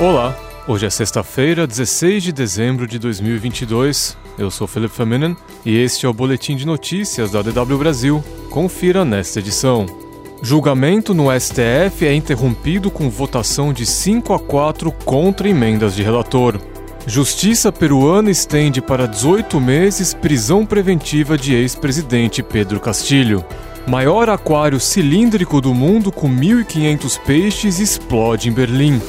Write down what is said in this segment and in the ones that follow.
Olá, hoje é sexta-feira, 16 de dezembro de 2022. Eu sou Felipe Feminen e este é o boletim de notícias da DW Brasil. Confira nesta edição. Julgamento no STF é interrompido com votação de 5 a 4 contra emendas de relator. Justiça peruana estende para 18 meses prisão preventiva de ex-presidente Pedro Castilho. Maior aquário cilíndrico do mundo com 1.500 peixes explode em Berlim.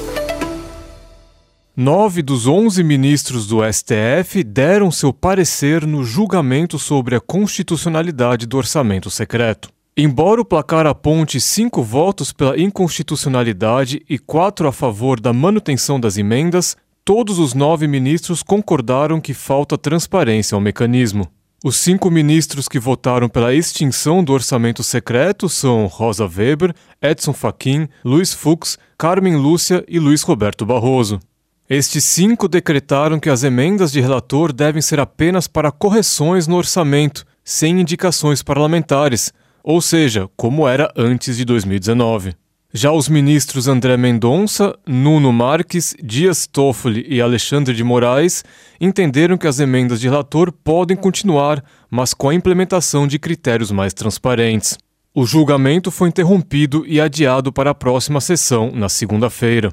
Nove dos onze ministros do STF deram seu parecer no julgamento sobre a constitucionalidade do orçamento secreto. Embora o placar aponte cinco votos pela inconstitucionalidade e quatro a favor da manutenção das emendas, todos os nove ministros concordaram que falta transparência ao mecanismo. Os cinco ministros que votaram pela extinção do orçamento secreto são Rosa Weber, Edson Fachin, Luiz Fux, Carmen Lúcia e Luiz Roberto Barroso. Estes cinco decretaram que as emendas de relator devem ser apenas para correções no orçamento, sem indicações parlamentares, ou seja, como era antes de 2019. Já os ministros André Mendonça, Nuno Marques, Dias Toffoli e Alexandre de Moraes entenderam que as emendas de relator podem continuar, mas com a implementação de critérios mais transparentes. O julgamento foi interrompido e adiado para a próxima sessão, na segunda-feira.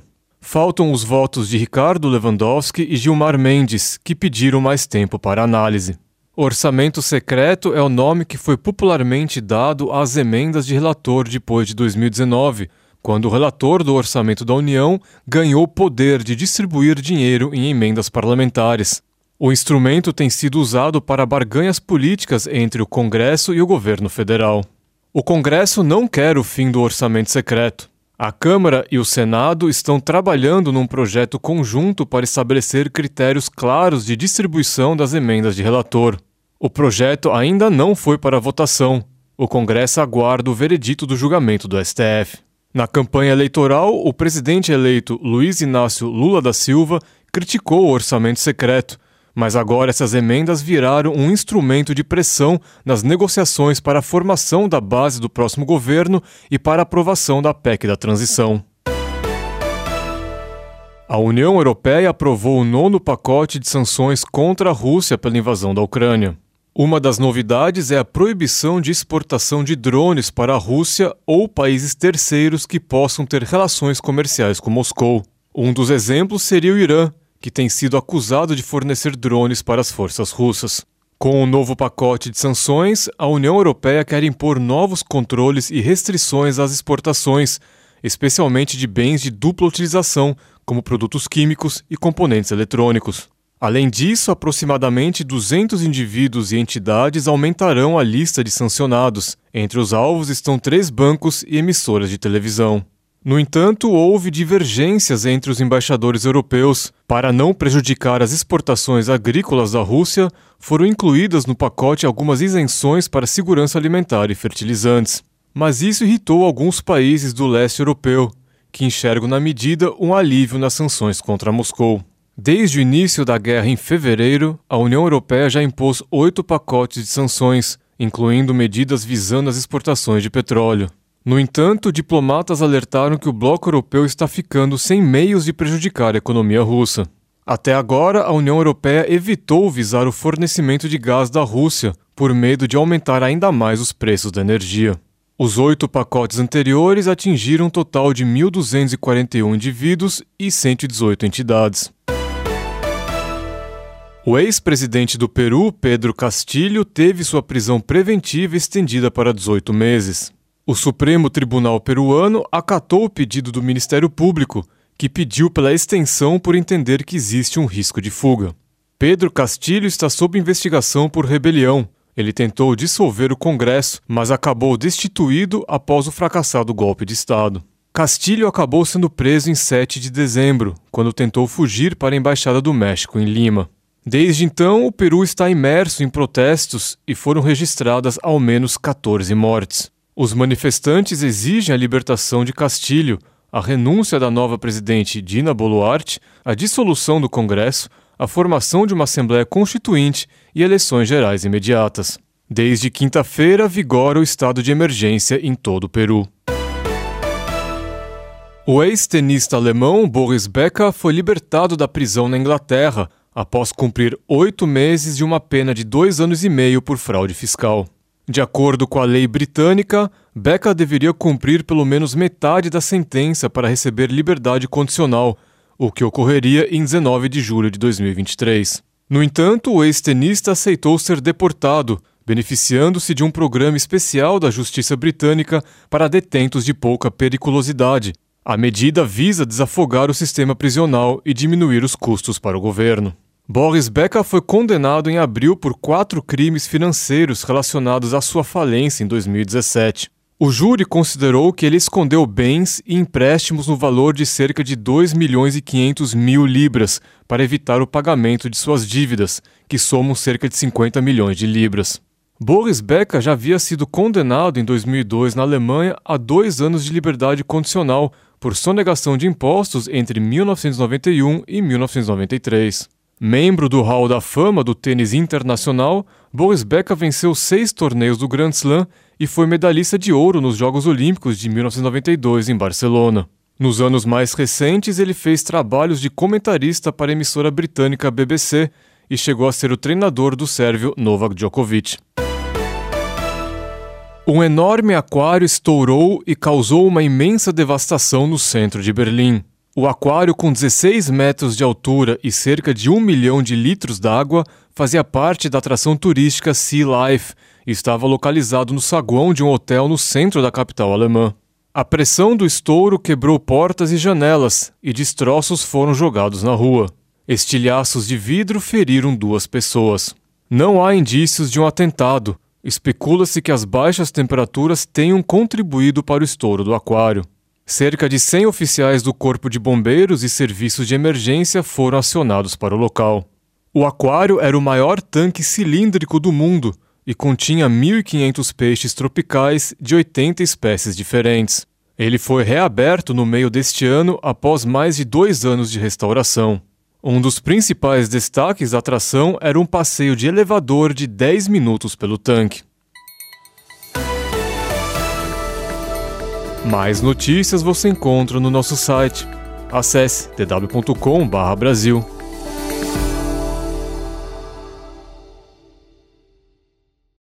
Faltam os votos de Ricardo Lewandowski e Gilmar Mendes, que pediram mais tempo para análise. Orçamento secreto é o nome que foi popularmente dado às emendas de relator depois de 2019, quando o relator do orçamento da União ganhou poder de distribuir dinheiro em emendas parlamentares. O instrumento tem sido usado para barganhas políticas entre o Congresso e o governo federal. O Congresso não quer o fim do orçamento secreto. A Câmara e o Senado estão trabalhando num projeto conjunto para estabelecer critérios claros de distribuição das emendas de relator. O projeto ainda não foi para votação. O Congresso aguarda o veredito do julgamento do STF. Na campanha eleitoral, o presidente eleito Luiz Inácio Lula da Silva criticou o orçamento secreto mas agora essas emendas viraram um instrumento de pressão nas negociações para a formação da base do próximo governo e para a aprovação da PEC da transição. A União Europeia aprovou o nono pacote de sanções contra a Rússia pela invasão da Ucrânia. Uma das novidades é a proibição de exportação de drones para a Rússia ou países terceiros que possam ter relações comerciais com Moscou. Um dos exemplos seria o Irã, que tem sido acusado de fornecer drones para as forças russas. Com o novo pacote de sanções, a União Europeia quer impor novos controles e restrições às exportações, especialmente de bens de dupla utilização, como produtos químicos e componentes eletrônicos. Além disso, aproximadamente 200 indivíduos e entidades aumentarão a lista de sancionados. Entre os alvos estão três bancos e emissoras de televisão. No entanto, houve divergências entre os embaixadores europeus. Para não prejudicar as exportações agrícolas da Rússia, foram incluídas no pacote algumas isenções para segurança alimentar e fertilizantes. Mas isso irritou alguns países do leste europeu, que enxergam na medida um alívio nas sanções contra Moscou. Desde o início da guerra em fevereiro, a União Europeia já impôs oito pacotes de sanções, incluindo medidas visando as exportações de petróleo. No entanto, diplomatas alertaram que o bloco europeu está ficando sem meios de prejudicar a economia russa. Até agora, a União Europeia evitou visar o fornecimento de gás da Rússia, por medo de aumentar ainda mais os preços da energia. Os oito pacotes anteriores atingiram um total de 1.241 indivíduos e 118 entidades. O ex-presidente do Peru, Pedro Castilho, teve sua prisão preventiva estendida para 18 meses. O Supremo Tribunal Peruano acatou o pedido do Ministério Público, que pediu pela extensão por entender que existe um risco de fuga. Pedro Castilho está sob investigação por rebelião. Ele tentou dissolver o Congresso, mas acabou destituído após o fracassado golpe de Estado. Castilho acabou sendo preso em 7 de dezembro, quando tentou fugir para a Embaixada do México em Lima. Desde então, o Peru está imerso em protestos e foram registradas ao menos 14 mortes. Os manifestantes exigem a libertação de Castilho, a renúncia da nova presidente Dina Boluarte, a dissolução do Congresso, a formação de uma Assembleia Constituinte e eleições gerais imediatas. Desde quinta-feira vigora o estado de emergência em todo o Peru. O ex-tenista alemão Boris Becker foi libertado da prisão na Inglaterra após cumprir oito meses de uma pena de dois anos e meio por fraude fiscal. De acordo com a lei britânica, Becker deveria cumprir pelo menos metade da sentença para receber liberdade condicional, o que ocorreria em 19 de julho de 2023. No entanto, o ex-tenista aceitou ser deportado, beneficiando-se de um programa especial da Justiça Britânica para detentos de pouca periculosidade. A medida visa desafogar o sistema prisional e diminuir os custos para o governo. Boris Becker foi condenado em abril por quatro crimes financeiros relacionados à sua falência em 2017. O júri considerou que ele escondeu bens e empréstimos no valor de cerca de 2 milhões e 500 mil libras para evitar o pagamento de suas dívidas, que somam cerca de 50 milhões de libras. Boris Becker já havia sido condenado em 2002 na Alemanha a dois anos de liberdade condicional por sonegação de impostos entre 1991 e 1993. Membro do Hall da Fama do tênis internacional, Boris Becker venceu seis torneios do Grand Slam e foi medalhista de ouro nos Jogos Olímpicos de 1992 em Barcelona. Nos anos mais recentes, ele fez trabalhos de comentarista para a emissora britânica BBC e chegou a ser o treinador do sérvio Novak Djokovic. Um enorme aquário estourou e causou uma imensa devastação no centro de Berlim. O aquário, com 16 metros de altura e cerca de um milhão de litros d'água, fazia parte da atração turística Sea Life e estava localizado no saguão de um hotel no centro da capital alemã. A pressão do estouro quebrou portas e janelas e destroços foram jogados na rua. Estilhaços de vidro feriram duas pessoas. Não há indícios de um atentado, Especula-se que as baixas temperaturas tenham contribuído para o estouro do aquário. Cerca de 100 oficiais do Corpo de Bombeiros e serviços de emergência foram acionados para o local. O aquário era o maior tanque cilíndrico do mundo e continha 1.500 peixes tropicais de 80 espécies diferentes. Ele foi reaberto no meio deste ano após mais de dois anos de restauração. Um dos principais destaques da atração era um passeio de elevador de 10 minutos pelo tanque. Mais notícias você encontra no nosso site. Acesse tw.com/brasil.